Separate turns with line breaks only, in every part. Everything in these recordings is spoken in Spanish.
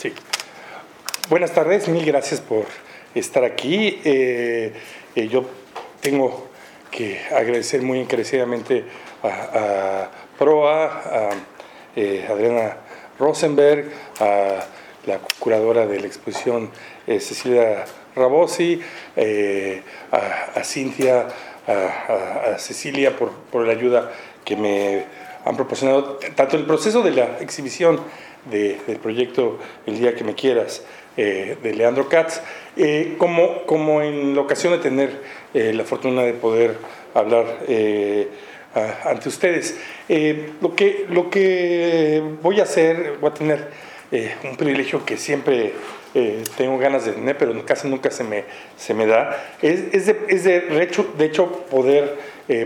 Sí. Buenas tardes, mil gracias por estar aquí. Eh, eh, yo tengo que agradecer muy encarecidamente a, Proa, a eh, Adriana Rosenberg, a la curadora de la exposición Cecilia Rabosi, a, Cintia, a, Cecilia por, por la ayuda que me han proporcionado tanto el proceso de la exhibición del proyecto El día que me quieras eh, de Leandro Katz, eh, como, como en la ocasión de tener eh, la fortuna de poder hablar ante ustedes. lo, que, lo que voy a hacer, voy a tener un privilegio que siempre tengo ganas de tener, pero casi nunca se me, se me da, es, es, de, de, de hecho poder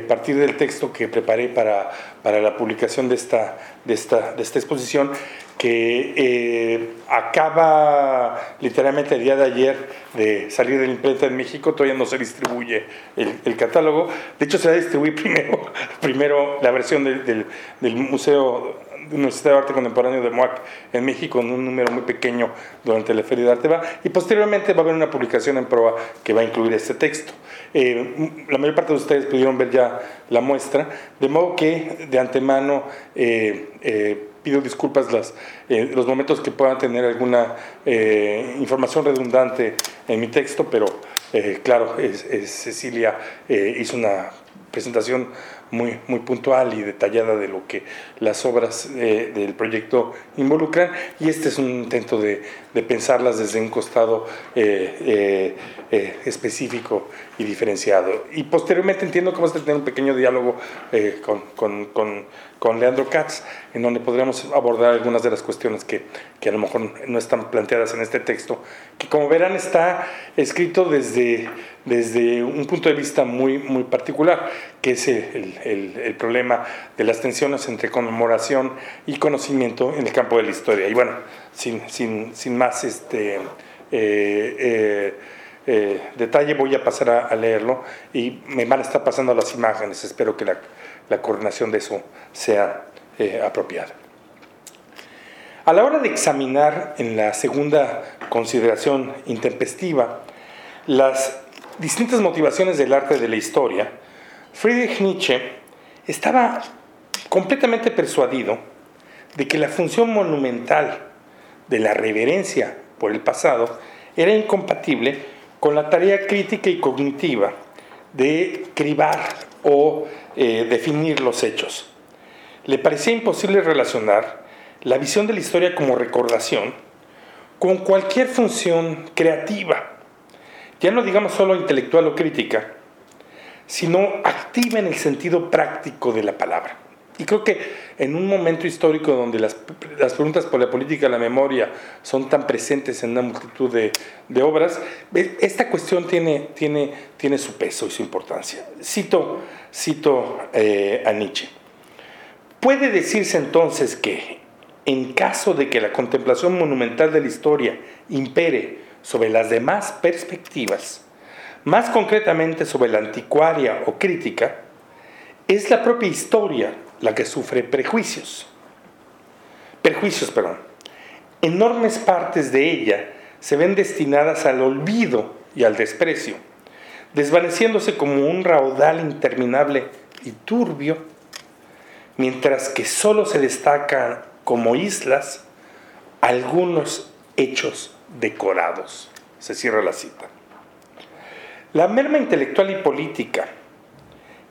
partir del texto que preparé para, para la publicación de esta, de esta, de esta exposición que eh, acaba literalmente el día de ayer de salir de la imprenta en México, todavía no se distribuye el, catálogo. De hecho, se va a distribuir primero, primero la versión del, del Museo de Universidad de Arte Contemporáneo de MOAC en México en un número muy pequeño durante la Feria de Arte va y posteriormente va a haber una publicación en proa que va a incluir este texto. Eh, la mayor parte de ustedes pudieron ver ya la muestra, de modo que de antemano eh, eh, pido disculpas las, eh, los momentos que puedan tener alguna eh, información redundante en mi texto, pero eh, claro, Cecilia hizo una presentación muy, muy puntual y detallada de lo que las obras del proyecto involucran. Y este es un intento de, de pensarlas desde un costado específico y diferenciado. Y posteriormente entiendo que vamos a tener un pequeño diálogo con, con, con con Leandro Katz, en donde podríamos abordar algunas de las cuestiones que, que, a lo mejor no están planteadas en este texto, que como verán está escrito desde, desde un punto de vista muy, muy particular, que es el, el, el problema de las tensiones entre conmemoración y conocimiento en el campo de la historia. Y bueno, sin, sin, sin más este, eh, eh, eh, detalle voy a pasar a, leerlo y me van a estar pasando las imágenes, espero que la la coordinación de eso sea eh, apropiada. A la hora de examinar en la segunda consideración intempestiva las distintas motivaciones del arte de la historia, Friedrich Nietzsche estaba completamente persuadido de que la función monumental de la reverencia por el pasado era incompatible con la tarea crítica y cognitiva de cribar o eh, definir los hechos. Le parecía imposible relacionar la visión de la historia como recordación con cualquier función creativa, ya no digamos solo intelectual o crítica, sino activa en el sentido práctico de la palabra. Y creo que en un momento histórico donde las, las, preguntas por la política la memoria son tan presentes en una multitud de, de obras, esta cuestión tiene, tiene, tiene, su peso y su importancia. Cito, cito eh, a Nietzsche. Puede decirse entonces que, en caso de que la contemplación monumental de la historia impere sobre las demás perspectivas, más concretamente sobre la anticuaria o crítica, es la propia historia la que sufre prejuicios. Perjuicios, perdón. Enormes partes de ella se ven destinadas al olvido y al desprecio, desvaneciéndose como un raudal interminable y turbio, mientras que solo se destacan como islas algunos hechos decorados. Se cierra la cita. La merma intelectual y política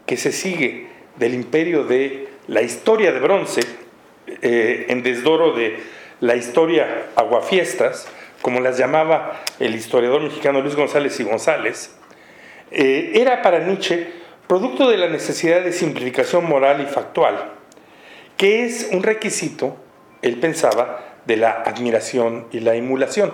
que se sigue del imperio de la historia de bronce, eh, en desdoro de la historia aguafiestas, como las llamaba el historiador mexicano Luis González y González, eh, era para Nietzsche producto de la necesidad de simplificación moral y factual, que es un requisito, él pensaba, de la admiración y la emulación.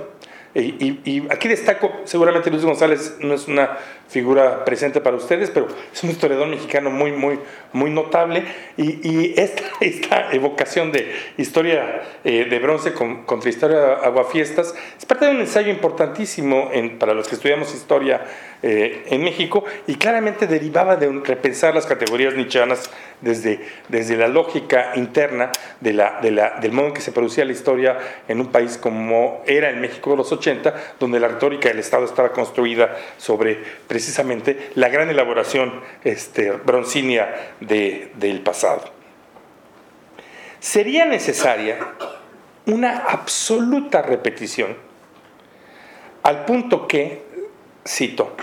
Y, aquí destaco, seguramente Luis González no es una figura presente para ustedes, pero es un historiador mexicano muy, muy, muy notable. Y, esta, esta, evocación de historia eh, de bronce contra historia aguafiestas es parte de un ensayo importantísimo para los que estudiamos historia eh, en México y claramente derivaba de repensar las categorías nichanas desde, desde la lógica interna de del modo en que se producía la historia en un país como era el México de los 80, donde la retórica del Estado estaba construida sobre precisamente la gran elaboración este, broncínea de, del pasado. Sería necesaria una absoluta repetición, al punto que, cito,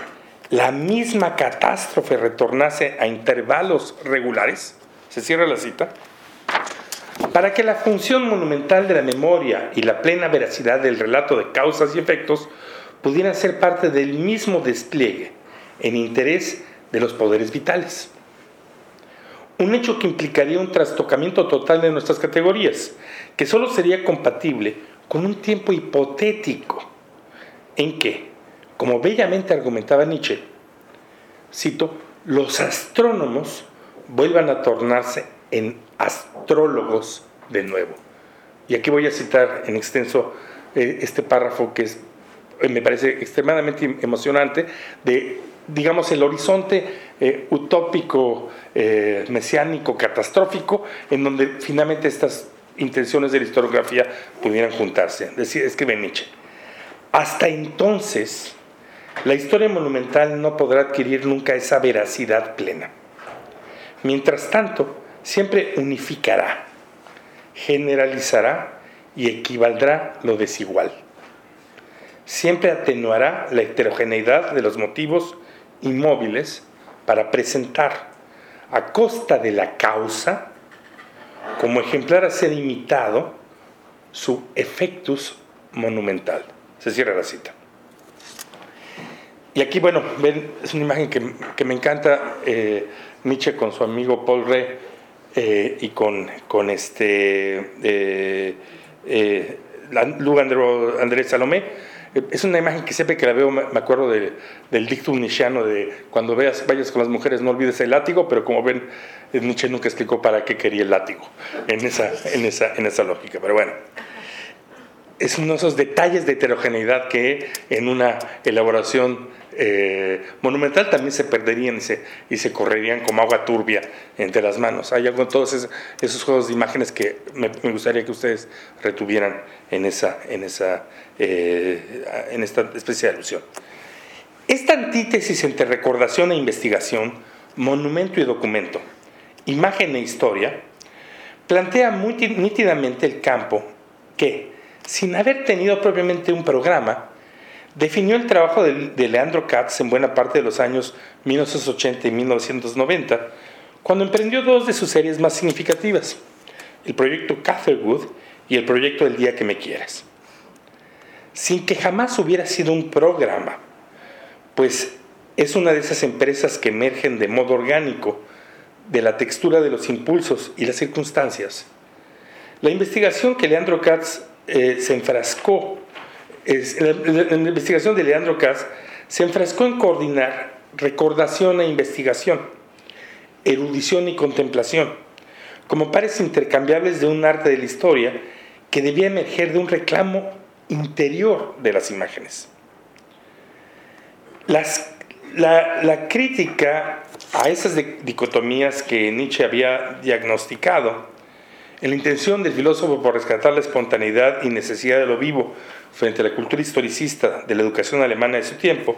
la misma catástrofe retornase a intervalos regulares, se cierra la cita, para que la función monumental de la memoria y la plena veracidad del relato de causas y efectos pudieran ser parte del mismo despliegue en interés de los poderes vitales. Un hecho que implicaría un trastocamiento total de nuestras categorías, que solo sería compatible con un tiempo hipotético en que, como bellamente argumentaba Nietzsche, cito, los astrónomos vuelvan a tornarse en astrólogos de nuevo. Y aquí voy a citar en extenso eh, este párrafo que es, eh, me parece extremadamente emocionante de, digamos, el horizonte eh, utópico, mesiánico, catastrófico, en donde finalmente estas intenciones de la historiografía pudieran juntarse. Decía, escribe Nietzsche. Hasta entonces, la historia monumental no podrá adquirir nunca esa veracidad plena. Mientras tanto, siempre unificará, generalizará y equivaldrá lo desigual. Siempre atenuará la heterogeneidad de los motivos inmóviles para presentar, a costa de la causa, como ejemplar a ser imitado, su efectus monumental. Se cierra la cita. Y aquí, bueno, ven, es una imagen que, me encanta, eh, Nietzsche con su amigo Paul Rey eh, y con, con este eh, eh Andrés Salomé. Es una imagen que siempre que la veo me acuerdo del dictum nietzscheano de cuando veas, vayas con las mujeres no olvides el látigo, pero como ven, Nietzsche nunca explicó para qué quería el látigo en esa, en esa, en esa lógica. Pero bueno, es uno de esos detalles de heterogeneidad que en una elaboración eh, monumental también se perderían y se, correrían como agua turbia entre las manos. Hay algo en todos esos, juegos de imágenes que me, gustaría que ustedes retuvieran en, esa, en, esa, eh, en esta especie de alusión. Esta antítesis entre recordación e investigación, monumento y documento, imagen e historia, plantea muy nítidamente el campo que, sin haber tenido propiamente un programa, definió el trabajo de, Leandro Katz en buena parte de los años 1980 y 1990, cuando emprendió dos de sus series más significativas, el proyecto Catherwood y el proyecto El Día que Me Quieras. Sin que jamás hubiera sido un programa, pues es una de esas empresas que emergen de modo orgánico de la textura de los impulsos y las circunstancias. La investigación que Leandro Katz eh, se enfrascó en, la, investigación de Leandro Kass se enfrascó en coordinar recordación e investigación, erudición y contemplación, como pares intercambiables de un arte de la historia que debía emerger de un reclamo interior de las imágenes. la, la, crítica a esas dicotomías que Nietzsche había diagnosticado, en la intención del filósofo por rescatar la espontaneidad y necesidad de lo vivo frente a la cultura historicista de la educación alemana de su tiempo,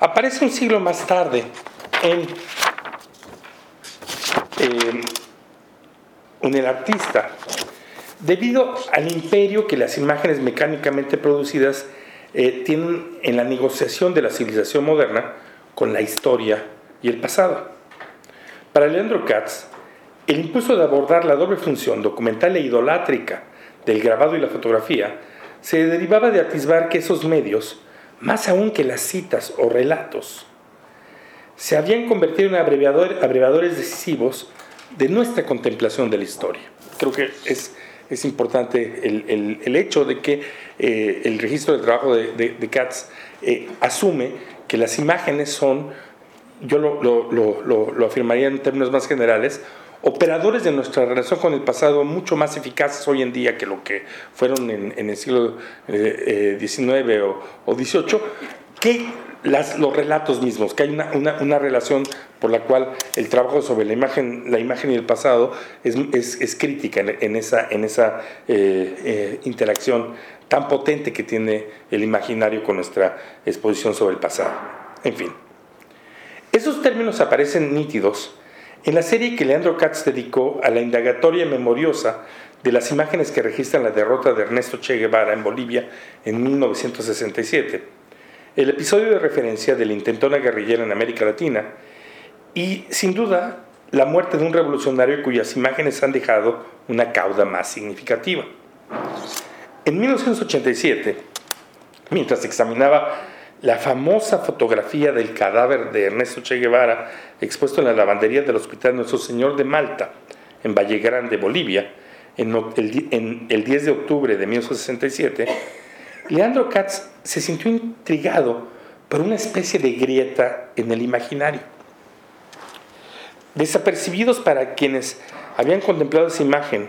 aparece un siglo más tarde en, en el artista, debido al imperio que las imágenes mecánicamente producidas eh, tienen en la negociación de la civilización moderna con la historia y el pasado. Para Leandro Katz, el impulso de abordar la doble función documental e idolátrica del grabado y la fotografía se derivaba de atisbar que esos medios, más aún que las citas o relatos, se habían convertido en abreviadores decisivos de nuestra contemplación de la historia. Creo que es, es importante el, hecho de que eh, el registro del trabajo de, Katz eh, asume que las imágenes son, yo lo, afirmaría en términos más generales, operadores de nuestra relación con el pasado mucho más eficaces hoy en día que lo que fueron en, el siglo XIX eh, o, o XVIII, que los relatos mismos, que hay una, relación por la cual el trabajo sobre la imagen, la imagen y el pasado es, crítica en, esa, en esa eh, eh, interacción tan potente que tiene el imaginario con nuestra exposición sobre el pasado. En fin, esos términos aparecen nítidos en la serie que Leandro Katz dedicó a la indagatoria memoriosa de las imágenes que registran la derrota de Ernesto Che Guevara en Bolivia en 1967 el episodio de referencia de la intentona guerrillera en América Latina y, sin duda, la muerte de un revolucionario cuyas imágenes han dejado una cauda más significativa. En 1987, mientras examinaba la famosa fotografía del cadáver de Ernesto Che Guevara expuesto en la lavandería del Hospital Nuestro Señor de Malta, en Valle Grande, Bolivia, en el 10 de octubre de 1967, Leandro Katz se sintió intrigado por una especie de grieta en el imaginario. Desapercibidos para quienes habían contemplado esa imagen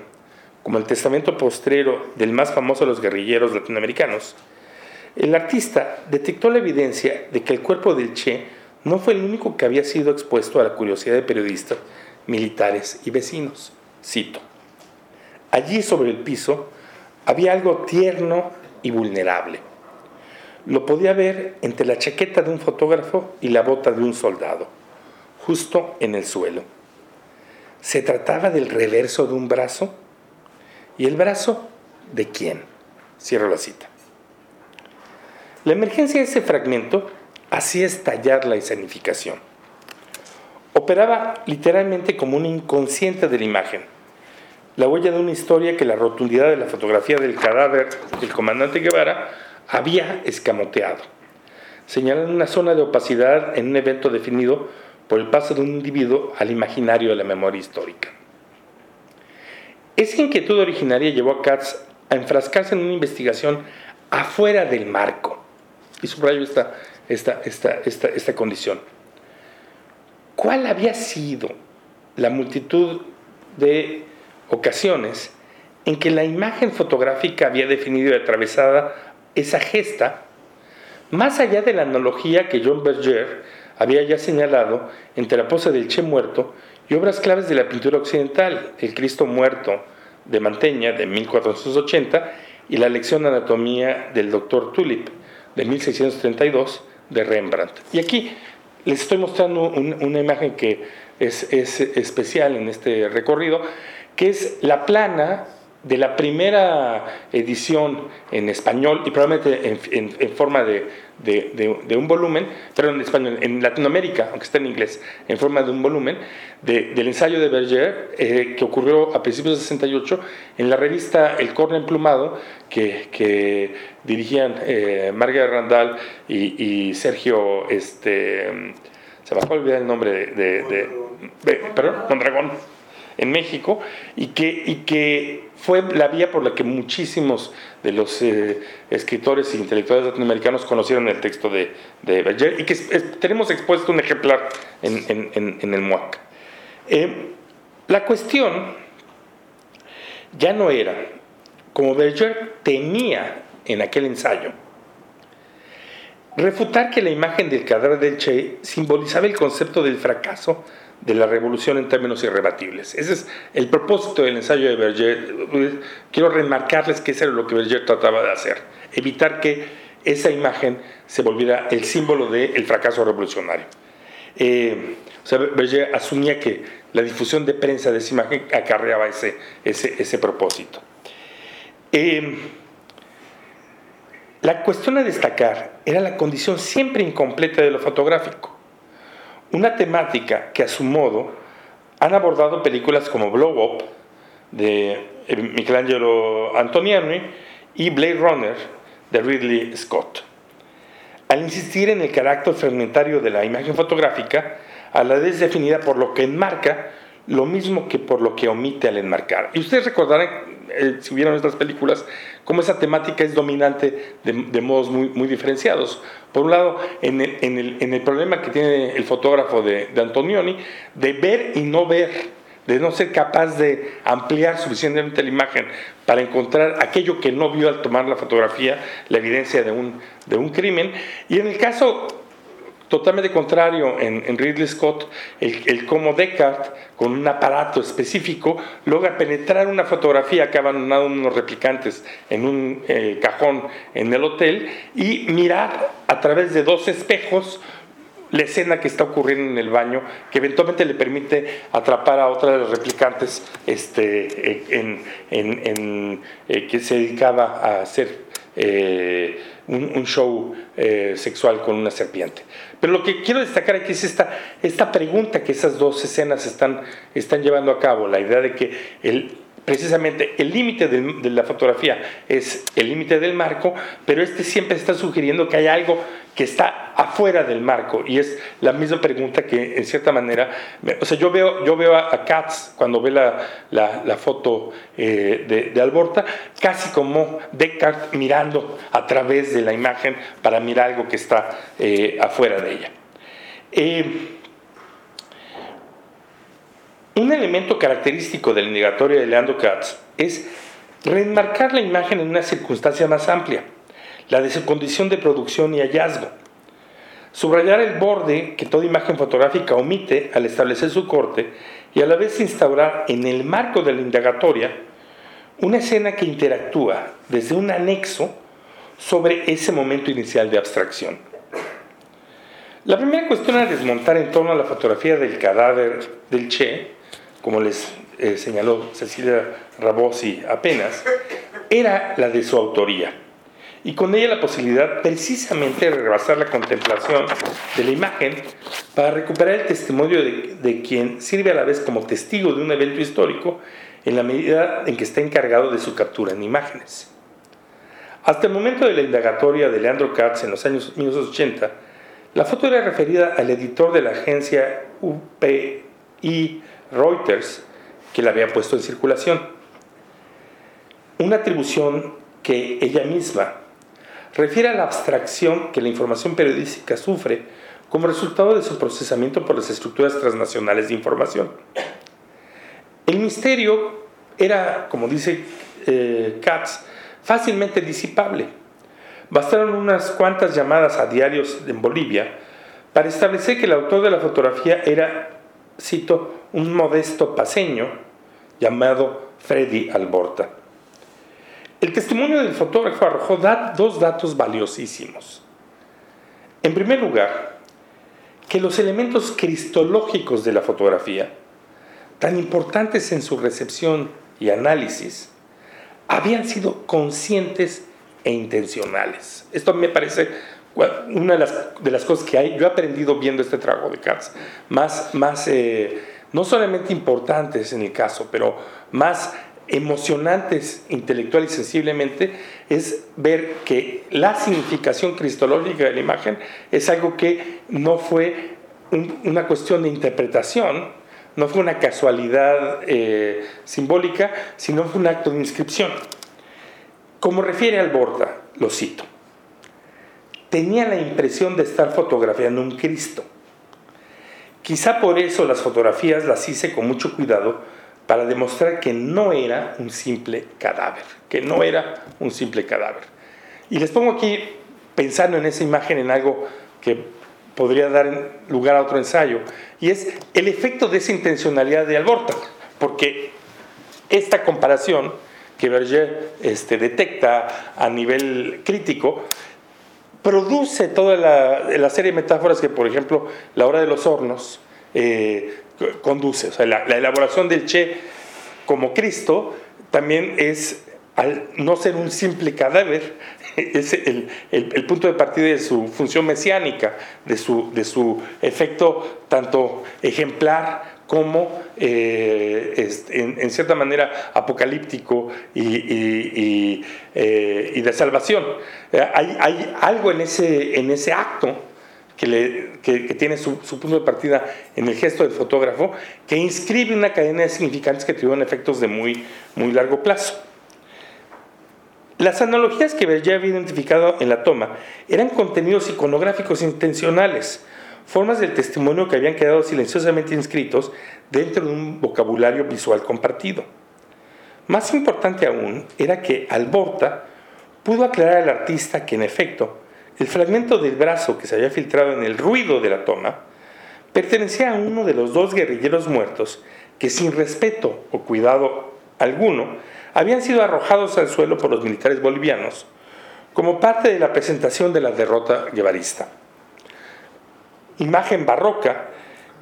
como el testamento postrero del más famoso de los guerrilleros latinoamericanos, el artista detectó la evidencia de que el cuerpo del Che no fue el único que había sido expuesto a la curiosidad de periodistas, militares y vecinos. Cito. Allí sobre el piso había algo tierno y vulnerable. Lo podía ver entre la chaqueta de un fotógrafo y la bota de un soldado, justo en el suelo. Se trataba del reverso de un brazo y el brazo de quién. Cierro la cita. La emergencia de ese fragmento hacía estallar la escenificación. Operaba literalmente como un inconsciente de la imagen la huella de una historia que la rotundidad de la fotografía del cadáver del comandante Guevara había escamoteado, señalando una zona de opacidad en un evento definido por el paso de un individuo al imaginario de la memoria histórica. Esa inquietud originaria llevó a Katz a enfrascarse en una investigación afuera del marco. Y subrayo esta, esta, esta, esta, esta condición. ¿Cuál había sido la multitud de ocasiones en que la imagen fotográfica había definido y atravesada esa gesta, más allá de la analogía que John Berger había ya señalado entre la pose del Che muerto y obras claves de la pintura occidental, el Cristo muerto de Manteña de 1480 y la lección de anatomía del doctor Tulip de 1632 de Rembrandt. Y aquí les estoy mostrando una imagen que es, es especial en este recorrido, que es la plana de la primera edición en español y probablemente en, forma de, un volumen, pero en español, en Latinoamérica, aunque está en inglés, en forma de un volumen, del ensayo de Berger, eh, que ocurrió a principios de 68 en la revista El Corno Emplumado, que, dirigían eh, Randall y, Sergio, este, se me va a olvidar el nombre de, de perdón, Mondragón en México y que, fue la vía por la que muchísimos de los eh, escritores e intelectuales latinoamericanos conocieron el texto de, de Berger y que tenemos expuesto un ejemplar en, en, el MUAC. Eh, la cuestión ya no era, como Berger temía en aquel ensayo, refutar que la imagen del cadáver del Che simbolizaba el concepto del fracaso de la revolución en términos irrebatibles. Ese es el propósito del ensayo de Berger. Quiero remarcarles que eso era lo que Berger trataba de hacer, evitar que esa imagen se volviera el símbolo del fracaso revolucionario. Eh, o sea, Berger asumía que la difusión de prensa de esa imagen acarreaba ese, ese, propósito. Eh, la cuestión a destacar era la condición siempre incompleta de lo fotográfico una temática que a su modo han abordado películas como Blow Up de eh, Michelangelo Antonioni y Blade Runner de Ridley Scott. Al insistir en el carácter fragmentario de la imagen fotográfica, a la vez definida por lo que enmarca, lo mismo que por lo que omite al enmarcar. Y ustedes recordarán eh, si hubieran otras películas, cómo esa temática es dominante de, modos muy, muy, diferenciados. Por un lado, en el, en, el, en el, problema que tiene el fotógrafo de, de Antonioni, de ver y no ver de no ser capaz de ampliar suficientemente la imagen para encontrar aquello que no vio al tomar la fotografía, la evidencia de un, de un crimen. Y en el caso totalmente contrario en, Ridley Scott, el, cómo Descartes, con un aparato específico, logra penetrar una fotografía que ha abandonado unos replicantes en un eh, cajón en el hotel y mirar a través de dos espejos la escena que está ocurriendo en el baño, que eventualmente le permite atrapar a otra de las replicantes este, en, eh, que se dedicaba a hacer eh, un, show eh, sexual con una serpiente. Pero lo que quiero destacar aquí es esta, esta pregunta que esas dos escenas están, están llevando a cabo, la idea de que el, precisamente el límite de, la fotografía es el límite del marco, pero este siempre está sugiriendo que hay algo que está afuera del marco y es la misma pregunta que en cierta manera, o sea, yo veo, yo veo a, Katz cuando ve la, foto eh, de, de, Alborta, casi como Descartes mirando a través de la imagen para mirar algo que está eh, afuera de ella. Eh, un elemento característico del negatorio de Leandro Katz es reenmarcar la imagen en una circunstancia más amplia, la de su condición de producción y hallazgo. Subrayar el borde que toda imagen fotográfica omite al establecer su corte y a la vez instaurar en el marco de la indagatoria una escena que interactúa desde un anexo sobre ese momento inicial de abstracción. La primera cuestión a desmontar en torno a la fotografía del cadáver del Che como les eh, señaló Cecilia Rabosi apenas, era la de su autoría. Y con ella la posibilidad precisamente de rebasar la contemplación de la imagen para recuperar el testimonio de, de quien sirve a la vez como testigo de un evento histórico en la medida en que está encargado de su captura en imágenes. Hasta el momento de la indagatoria de Leandro Katz en los años 1980, la foto era referida al editor de la agencia UPI Reuters que la había puesto en circulación. Una atribución que ella misma refiere a la abstracción que la información periodística sufre como resultado de su procesamiento por las estructuras transnacionales de información. El misterio era, como dice eh, Katz, fácilmente disipable. Bastaron unas cuantas llamadas a diarios en Bolivia para establecer que el autor de la fotografía era, cito, un modesto paseño llamado Freddy Alborta. El testimonio del fotógrafo arrojó dos datos valiosísimos. En primer lugar, que los elementos cristológicos de la fotografía, tan importantes en su recepción y análisis, habían sido conscientes e intencionales. Esto me parece una de las, cosas que hay, yo he aprendido viendo este trabajo de Katz, más, más eh, no solamente importantes en el caso, pero más emocionantes intelectual y sensiblemente, es ver que la significación cristológica de la imagen es algo que no fue una cuestión de interpretación, no fue una casualidad eh, simbólica, sino fue un acto de inscripción. Como refiere Alborda, lo cito, tenía la impresión de estar fotografiando un Cristo Quizá por eso las fotografías las hice con mucho cuidado para demostrar que no era un simple cadáver, que no era un simple cadáver. Y les pongo aquí, pensando en esa imagen, en algo que podría dar lugar a otro ensayo, y es el efecto de esa intencionalidad de Alborta, porque esta comparación que Berger este, detecta a nivel crítico produce toda la, serie de metáforas que, por ejemplo, la hora de los hornos eh, conduce. O sea, la, elaboración del Che como Cristo también es, al no ser un simple cadáver, es el, el, punto de partida de su función mesiánica, de su, de su efecto tanto ejemplar como eh, en, cierta manera apocalíptico y, eh, de salvación. Eh, hay, algo en ese, en ese acto que, tiene su, punto de partida en el gesto del fotógrafo, que inscribe una cadena de significantes que tuvieron efectos de muy, muy largo plazo. Las analogías que ya había identificado en la toma eran contenidos iconográficos intencionales, formas del testimonio que habían quedado silenciosamente inscritos dentro de un vocabulario visual compartido. Más importante aún era que Alborta pudo aclarar al artista que en efecto el fragmento del brazo que se había filtrado en el ruido de la toma pertenecía a uno de los dos guerrilleros muertos que sin respeto o cuidado alguno habían sido arrojados al suelo por los militares bolivianos como parte de la presentación de la derrota guevarista. Imagen barroca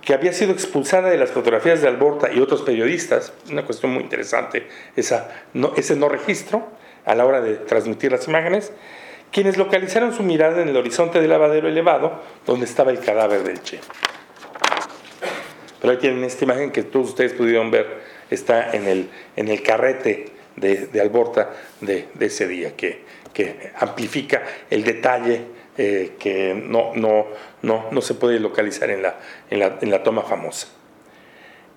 que había sido expulsada de las fotografías de Alborta y otros periodistas, una cuestión muy interesante, esa, ese no registro a la hora de transmitir las imágenes, quienes localizaron su mirada en el horizonte del lavadero elevado donde estaba el cadáver del Che. Pero ahí tienen esta imagen que todos ustedes pudieron ver, está en el, en el carrete de, Alborta de, ese día, que, que amplifica el detalle eh, que no, no, no, no, se puede localizar en la, en, la, en la toma famosa.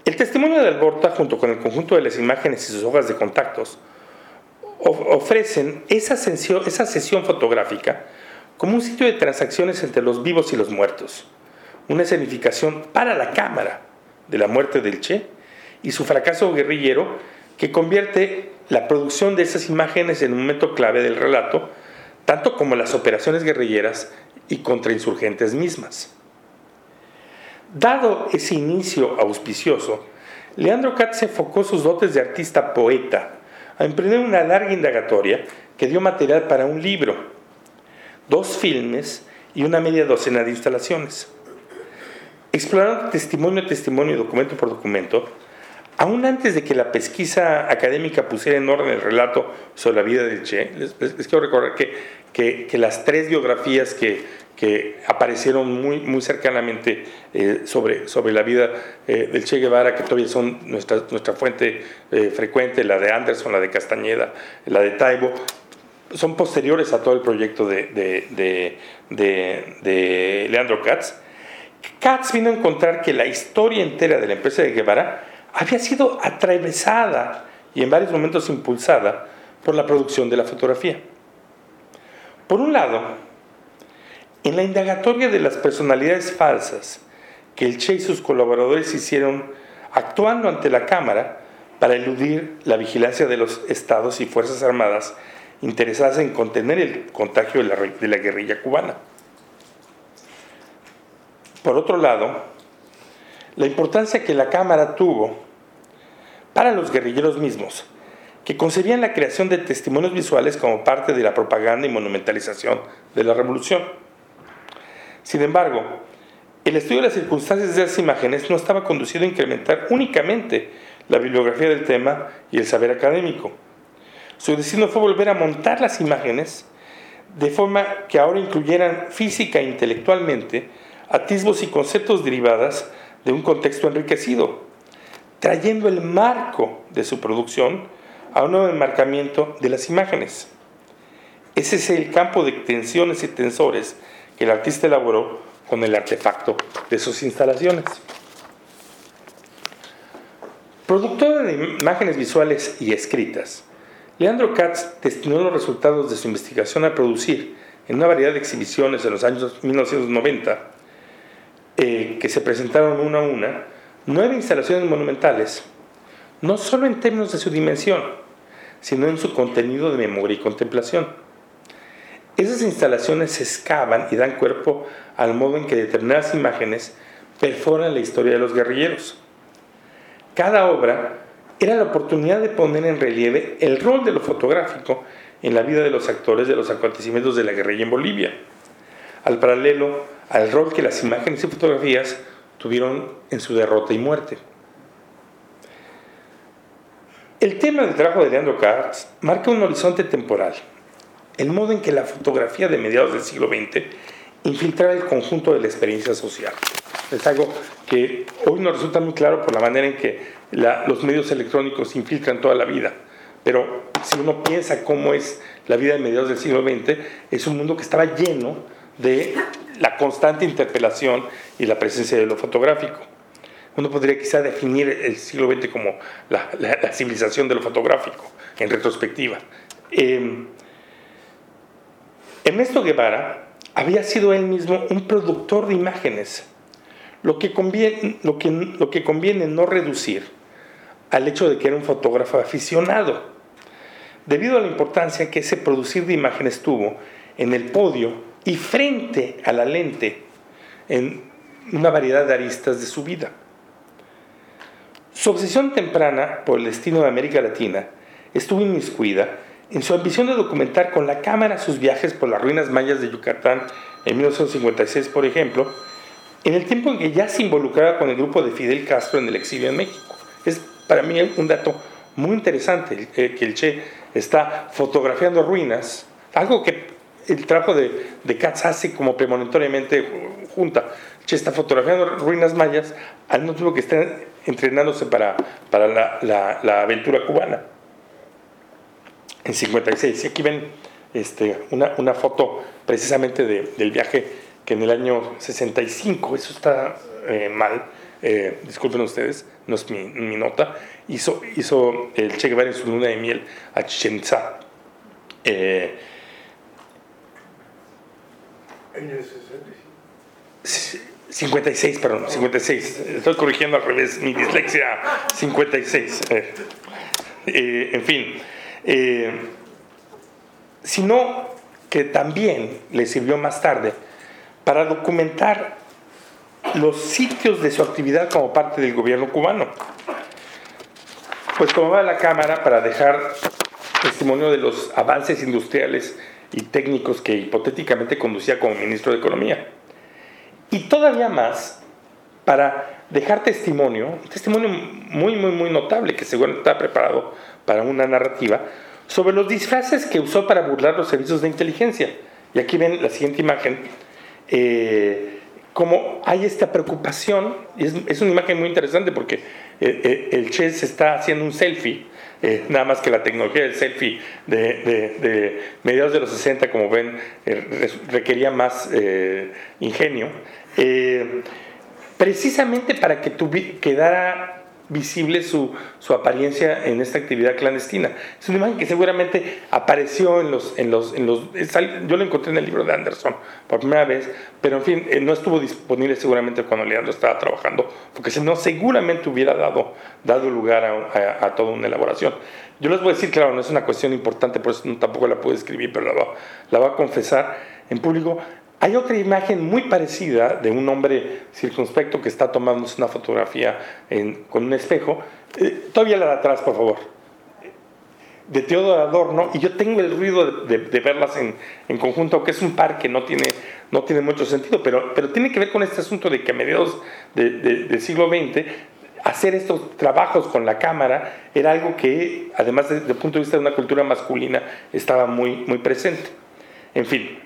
El testimonio de Alborta, junto con el conjunto de las imágenes y sus hojas de contactos, ofrecen esa sesión, esa sesión fotográfica como un sitio de transacciones entre los vivos y los muertos, una escenificación para la cámara de la muerte del Che y su fracaso guerrillero que convierte la producción de esas imágenes en un momento clave del relato, tanto como las operaciones guerrilleras y contrainsurgentes mismas. Dado ese inicio auspicioso, Leandro Katz enfocó sus dotes de artista poeta a emprender una larga indagatoria que dio material para un libro, dos filmes y una media docena de instalaciones. Explorando testimonio a testimonio, documento por documento, aún antes de que la pesquisa académica pusiera en orden el relato sobre la vida del Che, les, quiero recordar que, que, las tres biografías que, que aparecieron muy, muy cercanamente eh, sobre, sobre la vida eh, del Che Guevara, que todavía son nuestra, nuestra fuente eh, frecuente, la de Anderson, la de Castañeda, la de Taibo, son posteriores a todo el proyecto de, de, de, de Leandro Katz. Katz vino a encontrar que la historia entera de la empresa de Guevara había sido atravesada y en varios momentos impulsada por la producción de la fotografía. Por un lado, en la indagatoria de las personalidades falsas que el Che y sus colaboradores hicieron actuando ante la Cámara para eludir la vigilancia de los estados y fuerzas armadas interesadas en contener el contagio de la, guerrilla cubana. Por otro lado, la importancia que la Cámara tuvo para los guerrilleros mismos, que concebían la creación de testimonios visuales como parte de la propaganda y monumentalización de la revolución. Sin embargo, el estudio de las circunstancias de esas imágenes no estaba conducido a incrementar únicamente la bibliografía del tema y el saber académico. Su destino fue volver a montar las imágenes de forma que ahora incluyeran física e intelectualmente atisbos y conceptos derivadas de un contexto enriquecido, trayendo el marco de su producción a un nuevo enmarcamiento de las imágenes. Ese es el campo de tensiones y tensores que el artista elaboró con el artefacto de sus instalaciones. Productor de imágenes visuales y escritas, Leandro Katz destinó los resultados de su investigación a producir en una variedad de exhibiciones en los años 1990 eh, que se presentaron una a una, nueve instalaciones monumentales, no solo en términos de su dimensión, sino en su contenido de memoria y contemplación. Esas instalaciones se excavan y dan cuerpo al modo en que determinadas imágenes perforan la historia de los guerrilleros. Cada obra era la oportunidad de poner en relieve el rol de lo fotográfico en la vida de los actores de los acontecimientos de la guerrilla en Bolivia, al paralelo al rol que las imágenes y fotografías tuvieron en su derrota y muerte. El tema del trabajo de Leandro Katz marca un horizonte temporal, el modo en que la fotografía de mediados del siglo XX infiltraba el conjunto de la experiencia social. Es algo que hoy nos resulta muy claro por la manera en que los medios electrónicos infiltran toda la vida. Pero si uno piensa cómo es la vida de mediados del siglo XX, es un mundo que estaba lleno de la constante interpelación y la presencia de lo fotográfico. Uno podría quizá definir el siglo XX como la, civilización de lo fotográfico, en retrospectiva. Em, Ernesto Guevara había sido él mismo un productor de imágenes, lo que conviene, lo que, lo que conviene no reducir al hecho de que era un fotógrafo aficionado, debido a la importancia que ese producir de imágenes tuvo en el podio y frente a la lente en una variedad de aristas de su vida. Su obsesión temprana por el destino de América Latina estuvo inmiscuida en su ambición de documentar con la cámara sus viajes por las ruinas mayas de Yucatán en 1956, por ejemplo, en el tiempo en que ya se involucraba con el grupo de Fidel Castro en el exilio en México. Es para mí un dato muy interesante que el Che está fotografiando ruinas, algo que el trabajo de, de Katz hace como premonitoriamente junta. Che está fotografiando ruinas mayas al mismo tiempo que está entrenándose para, para la, la aventura cubana en 56. Y aquí ven este, una, una foto precisamente de, del viaje que en el año 65, eso está eh, mal, eh, disculpen ustedes, no es mi, mi, nota, hizo, hizo el Che Guevara en su luna de miel a Chichen. Eh,
¿En el
56, perdón, 56. Estoy corrigiendo al revés, mi dislexia, 56. Eh, eh, en fin, eh, sino que también le sirvió más tarde para documentar los sitios de su actividad como parte del gobierno cubano. Pues tomaba la cámara para dejar testimonio de los avances industriales y técnicos que hipotéticamente conducía como ministro de Economía. Y todavía más para dejar testimonio, un testimonio muy, muy, muy notable, que seguro está preparado para una narrativa, sobre los disfraces que usó para burlar los servicios de inteligencia. Y aquí ven la siguiente imagen, eh, como hay esta preocupación, y es, es, una imagen muy interesante porque eh, eh, el Che se está haciendo un selfie, eh, nada más que la tecnología del selfie de, mediados de los 60, como ven, eh, requería más eh, ingenio, precisamente para que quedara visible su, su, apariencia en esta actividad clandestina. Es una imagen que seguramente apareció en los, en los, en los... Yo lo encontré en el libro de Anderson por primera vez, pero en fin, no estuvo disponible seguramente cuando Leandro estaba trabajando, porque si no, seguramente hubiera dado, dado lugar a, a, a toda una elaboración. Yo les voy a decir, claro, no es una cuestión importante, por eso tampoco la puedo escribir, pero la va, la va a confesar en público. Hay otra imagen muy parecida de un hombre circunspecto que está tomándose una fotografía con un espejo. Eh, todavía la de atrás, por favor. De Teodoro Adorno, y yo tengo el ruido de, verlas en, conjunto, aunque es un par que no tiene, mucho sentido, pero, pero tiene que ver con este asunto de que a mediados del siglo XX hacer estos trabajos con la cámara era algo que, además desde el punto de vista de una cultura masculina, estaba muy, muy presente. En fin,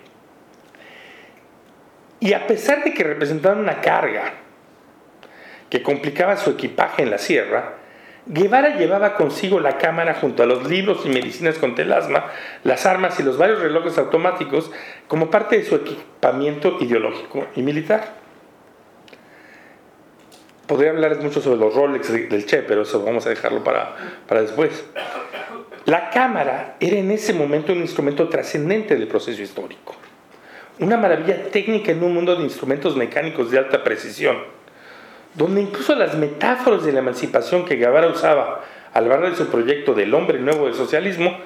y a pesar de que representaban una carga que complicaba su equipaje en la sierra, Guevara llevaba consigo la cámara junto a los libros y medicinas contra el asma, las armas y los varios relojes automáticos como parte de su equipamiento ideológico y militar. Podría hablarles mucho sobre los Rolex del Che, pero eso vamos a dejarlo para, para después. La cámara era en ese momento un instrumento trascendente del proceso histórico una maravilla técnica en un mundo de instrumentos mecánicos de alta precisión, donde incluso las metáforas de la emancipación que Guevara usaba al hablar de su proyecto del hombre nuevo del socialismo,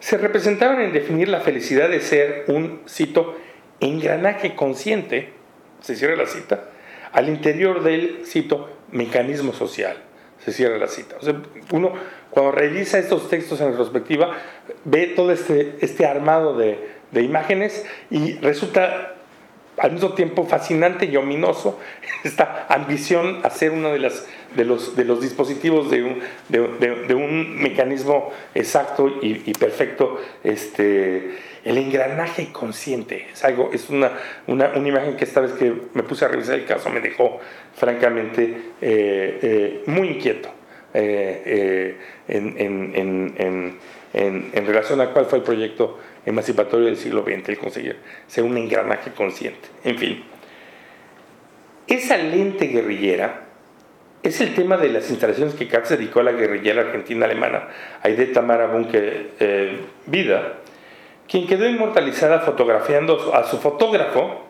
se representaban en definir la felicidad de ser un, cito, engranaje consciente, se cierra la cita, al interior del, cito, mecanismo social, se cierra la cita. O sea, uno cuando revisa estos textos en retrospectiva, ve todo este, este armado de, de imágenes y resulta al mismo tiempo fascinante y ominoso esta ambición a ser uno de, las, de, los, de los dispositivos de un, de, un mecanismo exacto y, perfecto, este, el engranaje consciente. Es, algo, es una, una, una, imagen que esta vez que me puse a revisar el caso me dejó francamente eh, eh, muy inquieto eh, en, en, en, en relación a cuál fue el proyecto emancipatorio del siglo XX, el conseguir ser un engranaje consciente. En fin, esa lente guerrillera es el tema de las instalaciones que Katz dedicó a la guerrillera argentina-alemana, Aide Tamara Bunke eh, Vida, quien quedó inmortalizada fotografiando a su fotógrafo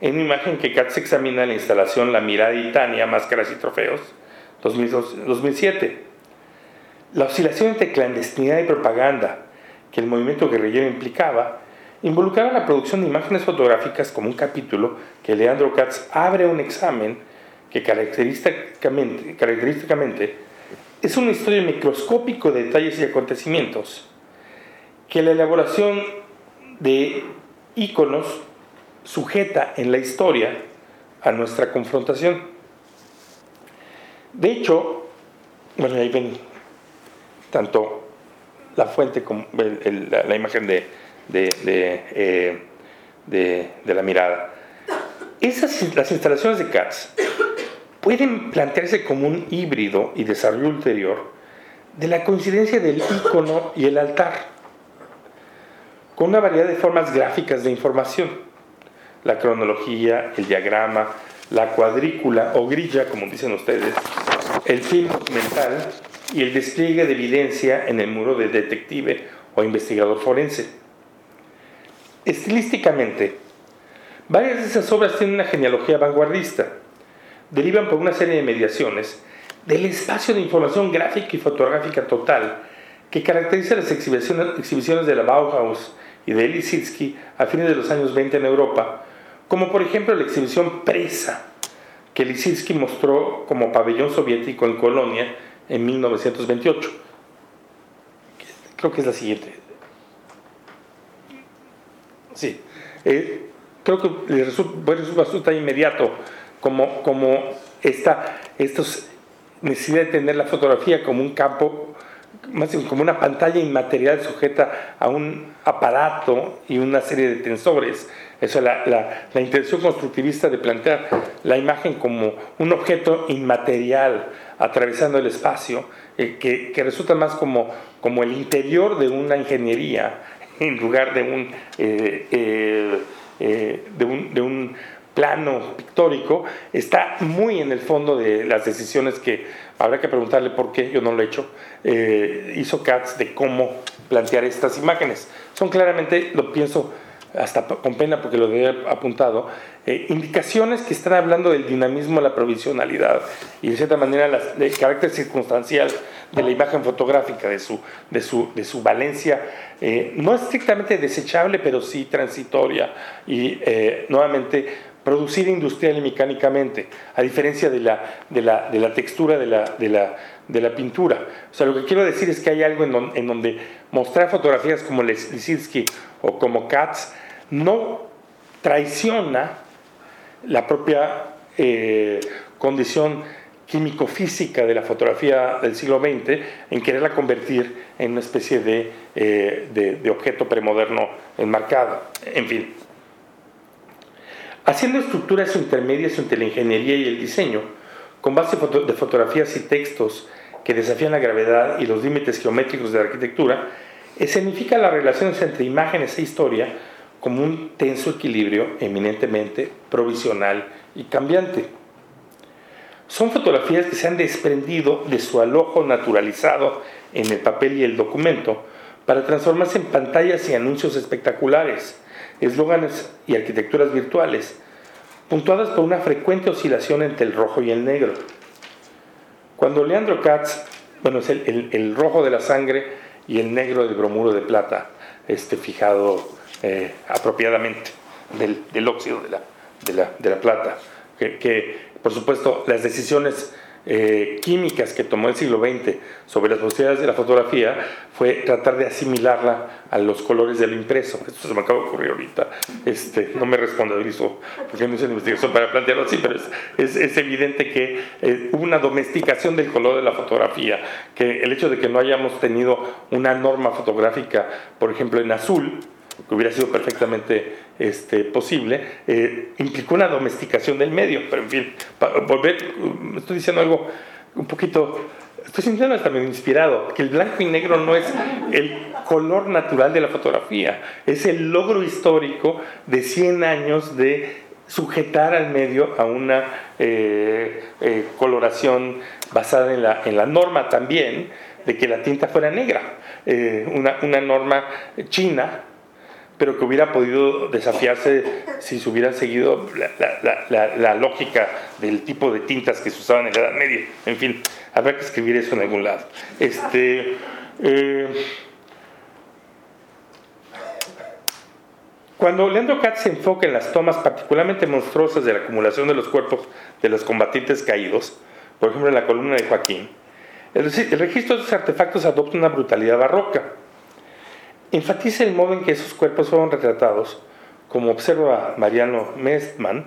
en una imagen que Katz examina en la instalación La Mirada Itania, Máscaras y Trofeos, 2007. La oscilación entre clandestinidad y propaganda que el movimiento guerrillero implicaba involucraba la producción de imágenes fotográficas como un capítulo que Leandro Katz abre un examen que característicamente, es una historia microscópico de detalles y acontecimientos que la elaboración de íconos sujeta en la historia a nuestra confrontación. De hecho, bueno, ahí ven tanto la fuente como la, imagen de, eh, de, de, la mirada. Esas, las instalaciones de Katz pueden plantearse como un híbrido y desarrollo ulterior de la coincidencia del ícono y el altar con una variedad de formas gráficas de información. La cronología, el diagrama, la cuadrícula o grilla, como dicen ustedes, el film mental y el despliegue de evidencia en el muro de detective o investigador forense. Estilísticamente, varias de esas obras tienen una genealogía vanguardista. Derivan por una serie de mediaciones del espacio de información gráfica y fotográfica total que caracteriza las exhibiciones de la Bauhaus y de Lisinski a fines de los años 20 en Europa, como por ejemplo la exhibición Presa, que Lisinski mostró como pabellón soviético en Colonia en 1928. Creo que es la siguiente. Sí, eh, creo que le resulta, inmediato como, como esta necesidad de tener la fotografía como un campo más como una pantalla inmaterial sujeta a un aparato y una serie de tensores. Eso es la, intención constructivista de plantear la imagen como un objeto inmaterial atravesando el espacio, eh, que, resulta más como, como el interior de una ingeniería en lugar de un, eh, eh, de un, de un plano pictórico, está muy en el fondo de las decisiones que habrá que preguntarle por qué, yo no lo he hecho, hizo Katz de cómo plantear estas imágenes. Son claramente, lo pienso hasta con pena porque lo había apuntado, eh, indicaciones que están hablando del dinamismo, la provisionalidad y de cierta manera el carácter circunstancial de la imagen fotográfica, de su, de su, de su valencia, eh, no estrictamente desechable, pero sí transitoria. Y nuevamente producida industrial y mecánicamente, a diferencia de la, de la, de la textura de la, de, la, de la, pintura. O sea, lo que quiero decir es que hay algo en, en donde mostrar fotografías como Lisinski o como Katz no traiciona la propia eh, condición químico-física de la fotografía del siglo XX en quererla convertir en una especie de, eh, de, de objeto premoderno enmarcado. En fin. Haciendo estructuras intermedias entre la ingeniería y el diseño, con base de fotografías y textos que desafían la gravedad y los límites geométricos de la arquitectura, escenifica las relaciones entre imágenes e historia como un tenso equilibrio eminentemente provisional y cambiante. Son fotografías que se han desprendido de su alojo naturalizado en el papel y el documento para transformarse en pantallas y anuncios espectaculares, eslóganes y arquitecturas virtuales, puntuadas por una frecuente oscilación entre el rojo y el negro. Cuando Leandro Katz, bueno, es el, rojo de la sangre y el negro del bromuro de plata, este, fijado eh, apropiadamente del, óxido de la, de la, plata, que, que por supuesto las decisiones eh, químicas que tomó el siglo XX sobre las posibilidades de la fotografía fue tratar de asimilarla a los colores del impreso. Esto se me acaba de ocurrir ahorita. Este, no me responsabilizo porque no hice la investigación para plantearlo así, pero es, es, evidente que eh, hubo una domesticación del color de la fotografía, que el hecho de que no hayamos tenido una norma fotográfica, por ejemplo, en azul, que hubiera sido perfectamente este, posible, eh, implicó una domesticación del medio. Pero en fin, volver, estoy diciendo algo un poquito, estoy sintiendo también inspirado, que el blanco y negro no es el color natural de la fotografía, es el logro histórico de 100 años de sujetar al medio a una eh, eh, coloración basada en la, en la norma también de que la tinta fuera negra, una, una norma china pero que hubiera podido desafiarse si se hubiera seguido la, lógica del tipo de tintas que se usaban en la Edad Media. En fin, habrá que escribir eso en algún lado. Este, eh, Cuando Leandro Katz se enfoca en las tomas particularmente monstruosas de la acumulación de los cuerpos de los combatientes caídos, por ejemplo en la columna de Joaquín, el, registro de esos artefactos adopta una brutalidad barroca. Enfatiza el modo en que esos cuerpos fueron retratados, como observa Mariano Mestman,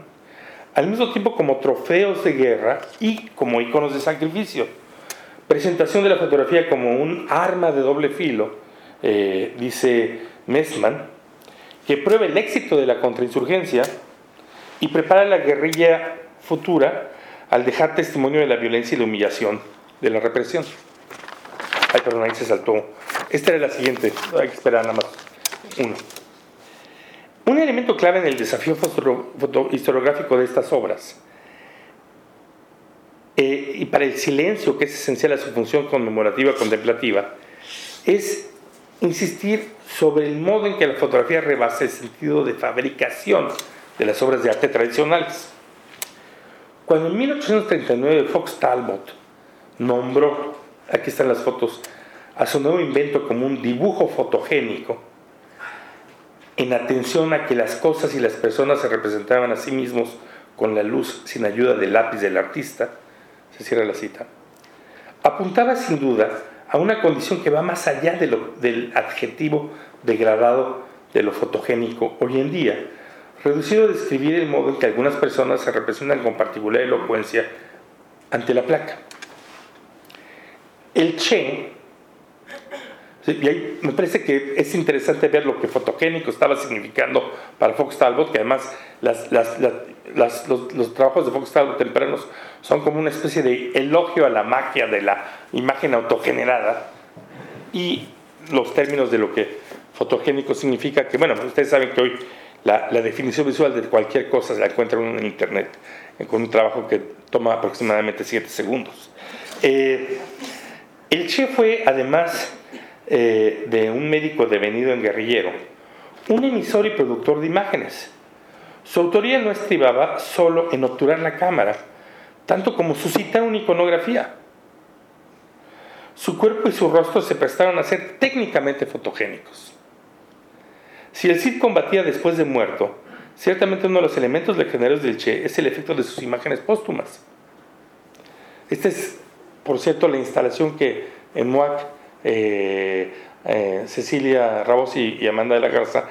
al mismo tiempo como trofeos de guerra y como iconos de sacrificio. Presentación de la fotografía como un arma de doble filo, eh, dice Mestman, que pruebe el éxito de la contrainsurgencia y prepara la guerrilla futura al dejar testimonio de la violencia y la humillación de la represión. Ay, perdón, ahí se saltó. Esta era la siguiente, hay que esperar nada más uno. Un elemento clave en el desafío historiográfico de estas obras eh, y para el silencio que es esencial a su función conmemorativa contemplativa es insistir sobre el modo en que la fotografía rebasa el sentido de fabricación de las obras de arte tradicionales. Cuando en 1839 Fox Talbot nombró, aquí están las fotos, a su nuevo invento como un dibujo fotogénico, en atención a que las cosas y las personas se representaban a sí mismos con la luz sin ayuda del lápiz del artista, se cierra la cita, apuntaba sin duda a una condición que va más allá del adjetivo degradado de lo fotogénico hoy en día, reducido a describir el modo en que algunas personas se representan con particular elocuencia ante la placa. El Che, y ahí me parece que es interesante ver lo que fotogénico estaba significando para Fox Talbot, que además los, trabajos de Fox Talbot tempranos son como una especie de elogio a la magia de la imagen autogenerada y los términos de lo que fotogénico significa que, bueno, ustedes saben que hoy la, definición visual de cualquier cosa se la encuentra en internet con un trabajo que toma aproximadamente 7 segundos. Eh, el Che fue, además eh, de un médico devenido en guerrillero, un emisor y productor de imágenes. Su autoría no estribaba solo en obturar la cámara, tanto como suscitar una iconografía. Su cuerpo y su rostro se prestaron a ser técnicamente fotogénicos. Si el Cid combatía después de muerto, ciertamente uno de los elementos legionarios del Che es el efecto de sus imágenes póstumas. Esta es, por cierto, la instalación que en MOAC eh, eh, Cecilia Rabos y, Amanda de la Garza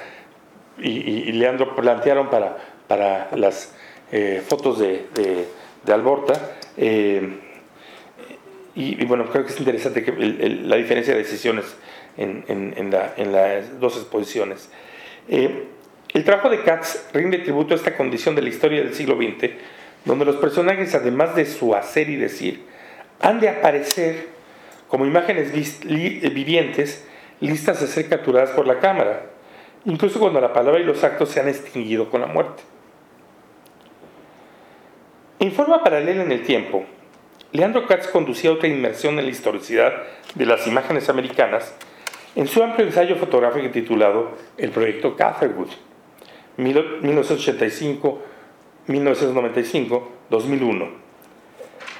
y, Leandro plantearon para, para las eh, fotos de, de, Alborta. Y, bueno, creo que es interesante la diferencia de decisiones en, en, las dos exposiciones. el trabajo de Katz rinde tributo a esta condición de la historia del siglo XX, donde los personajes, además de su hacer y decir, han de aparecer como imágenes vivientes listas a ser capturadas por la cámara, incluso cuando la palabra y los actos se han extinguido con la muerte. En forma paralela en el tiempo, Leandro Katz conducía otra inmersión en la historicidad de las imágenes americanas en su amplio ensayo fotográfico titulado El Proyecto Catherwood, 1985, 2001.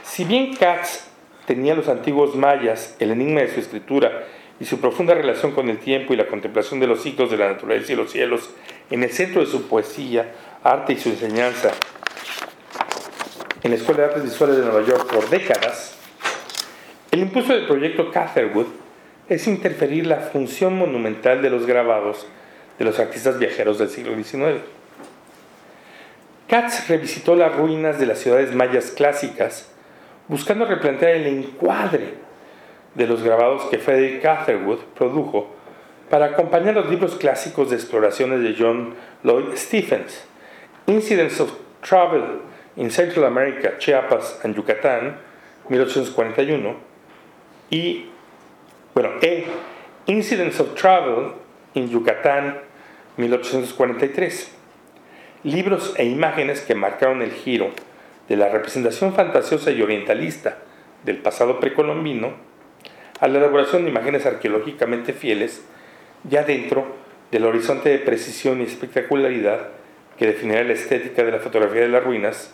Si bien Katz tenía los antiguos mayas, el enigma de su escritura y su profunda relación con el tiempo y la contemplación de los ciclos de la naturaleza y los cielos en el centro de su poesía, arte y su enseñanza en la Escuela de Artes Visuales de Nueva York por décadas, el impulso del proyecto Catherwood es interferir la función monumental de los grabados de los artistas viajeros del siglo XIX. Katz revisitó las ruinas de las ciudades mayas clásicas buscando replantear el encuadre de los grabados que Frederick Catherwood produjo para acompañar los libros clásicos de exploraciones de John Lloyd Stephens, Incidents of Travel in Central America, Chiapas and Yucatán, 1841, y, bueno, E, Incidents of Travel in Yucatán, 1843, libros e imágenes que marcaron el giro de la representación fantasiosa y orientalista del pasado precolombino a la elaboración de imágenes arqueológicamente fieles ya dentro del horizonte de precisión y espectacularidad que definirá la estética de la fotografía de las ruinas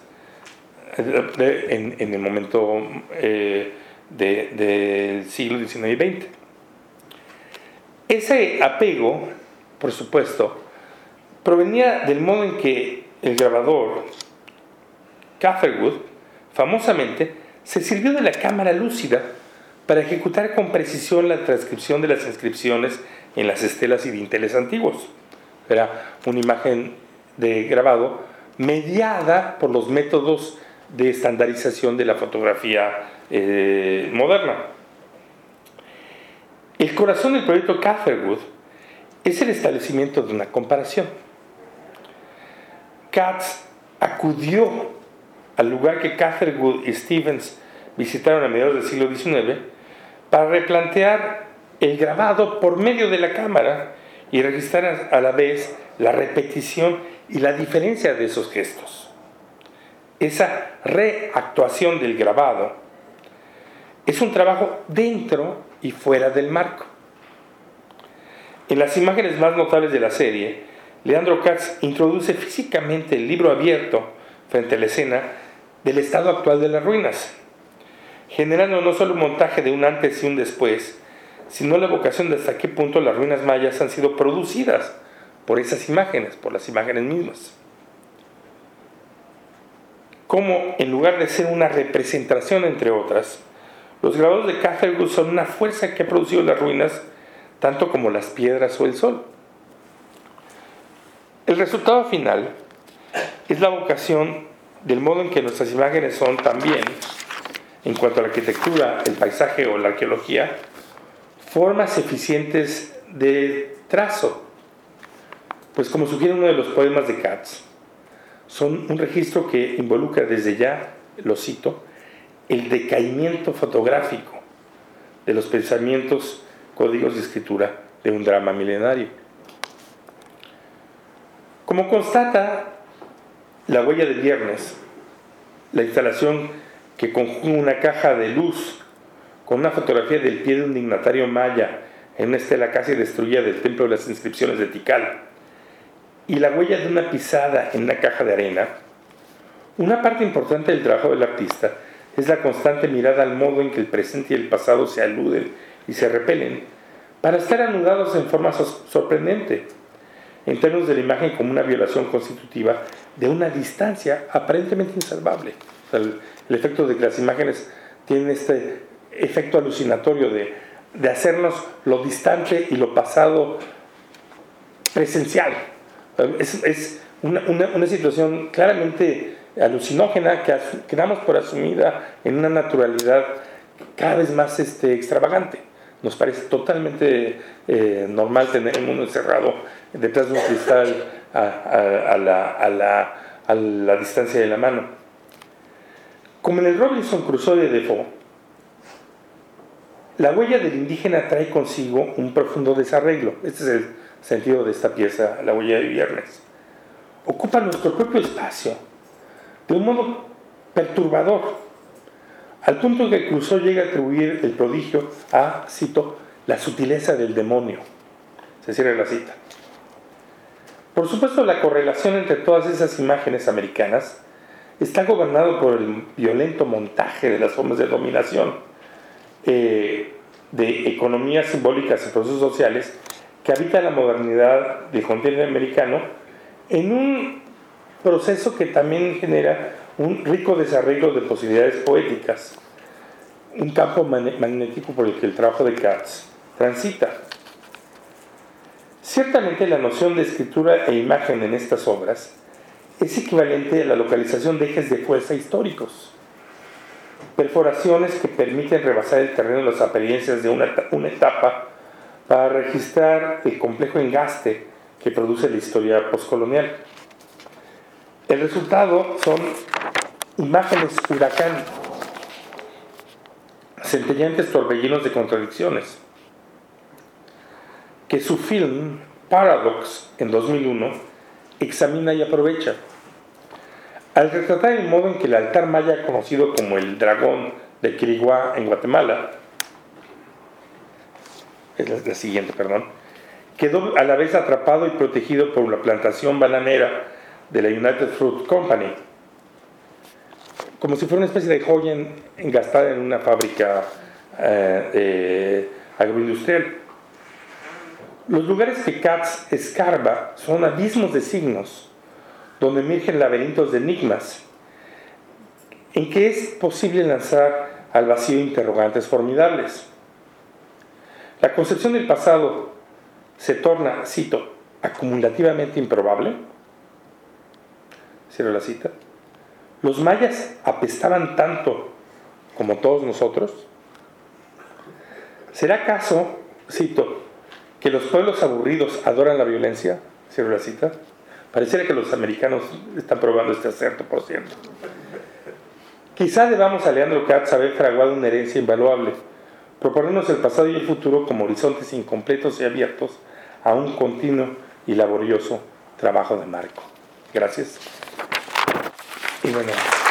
en, el momento eh, del siglo XIX y XX. Ese apego, por supuesto, provenía del modo en que el grabador Catherwood, famosamente, se sirvió de la cámara lúcida para ejecutar con precisión la transcripción de las inscripciones en las estelas y dinteles antiguos. Era una imagen de grabado mediada por los métodos de estandarización de la fotografía eh, moderna. El corazón del proyecto Catherwood es el establecimiento de una comparación. Katz acudió al lugar que Catherwood y Stevens visitaron a mediados del siglo XIX para replantear el grabado por medio de la cámara y registrar a la vez la repetición y la diferencia de esos gestos. Esa reactuación del grabado es un trabajo dentro y fuera del marco. En las imágenes más notables de la serie, Leandro Katz introduce físicamente el libro abierto frente a la escena del estado actual de las ruinas, generando no solo un montaje de un antes y un después, sino la vocación de hasta qué punto las ruinas mayas han sido producidas por esas imágenes, por las imágenes mismas. Como en lugar de ser una representación entre otras, los grabados de Catherwood son una fuerza que ha producido las ruinas, tanto como las piedras o el sol. El resultado final es la vocación del modo en que nuestras imágenes son también, en cuanto a la arquitectura, el paisaje o la arqueología, formas eficientes de trazo. Pues como sugiere uno de los poemas de Katz, son un registro que involucra desde ya, lo cito, el decaimiento fotográfico de los pensamientos, códigos de escritura de un drama milenario. Como constata la huella de viernes, la instalación que conjuga una caja de luz con una fotografía del pie de un dignatario maya. En una estela casi destruida del templo de las inscripciones de Tikal, y la huella de una pisada en una caja de arena, una parte importante del trabajo del artista es la constante mirada al modo en que el presente y el pasado se aluden y se repelen, para estar anudados en forma sorprendente, en términos de la imagen como una violación constitutiva de una distancia aparentemente insalvable. el, efecto de que las imágenes tienen este efecto alucinatorio de, hacernos lo distante y lo pasado presencial. Es, una, situación claramente alucinógena que, que, damos por asumida en una naturalidad cada vez más este, extravagante. Nos parece totalmente eh, normal tener el mundo encerrado detrás de un cristal a, la, a, la, distancia de la mano. Como en el Robinson Crusoe de Defoe, la huella del indígena trae consigo un profundo desarreglo. Este es el sentido de esta pieza, La huella de viernes. Ocupa nuestro propio espacio de un modo perturbador, al punto que Crusoe llega a atribuir el prodigio a, cito, la sutileza del demonio. Se cierra la cita. Por supuesto, la correlación entre todas esas imágenes americanas está gobernado por el violento montaje de las formas de dominación eh, de economías simbólicas y procesos sociales que habita la modernidad del continente americano en un proceso que también genera un rico desarrollo de posibilidades poéticas, un campo magnético por el que el trabajo de Katz transita. Ciertamente la noción de escritura e imagen en estas obras es equivalente a la localización de ejes de fuerza históricos perforaciones que permiten rebasar el terreno de las apariencias de una, etapa para registrar el complejo engaste que produce la historia postcolonial. El resultado son imágenes huracán, centellantes torbellinos de contradicciones, que su film Paradox en 2001 examina y aprovecha. Al retratar el modo en que el altar maya conocido como el dragón de Quiriguá en Guatemala, es la, siguiente, perdón, quedó a la vez atrapado y protegido por la plantación bananera de la United Fruit Company, como si fuera una especie de joya engastada en una fábrica eh, agroindustrial. Los lugares que Katz escarba son abismos de signos, donde emergen laberintos de enigmas, en que es posible lanzar al vacío interrogantes formidables. La concepción del pasado se torna, cito, acumulativamente improbable. Cierro la cita. Los mayas apestaban tanto como todos nosotros. ¿Será acaso, cito, que los pueblos aburridos adoran la violencia? Cierro la cita. Pareciera que los americanos están probando este acerto, por cierto. Quizá debamos a Leandro Katz haber fraguado una herencia invaluable, proponernos el pasado y el futuro como horizontes incompletos y abiertos a un continuo y laborioso trabajo de marco. Gracias. e.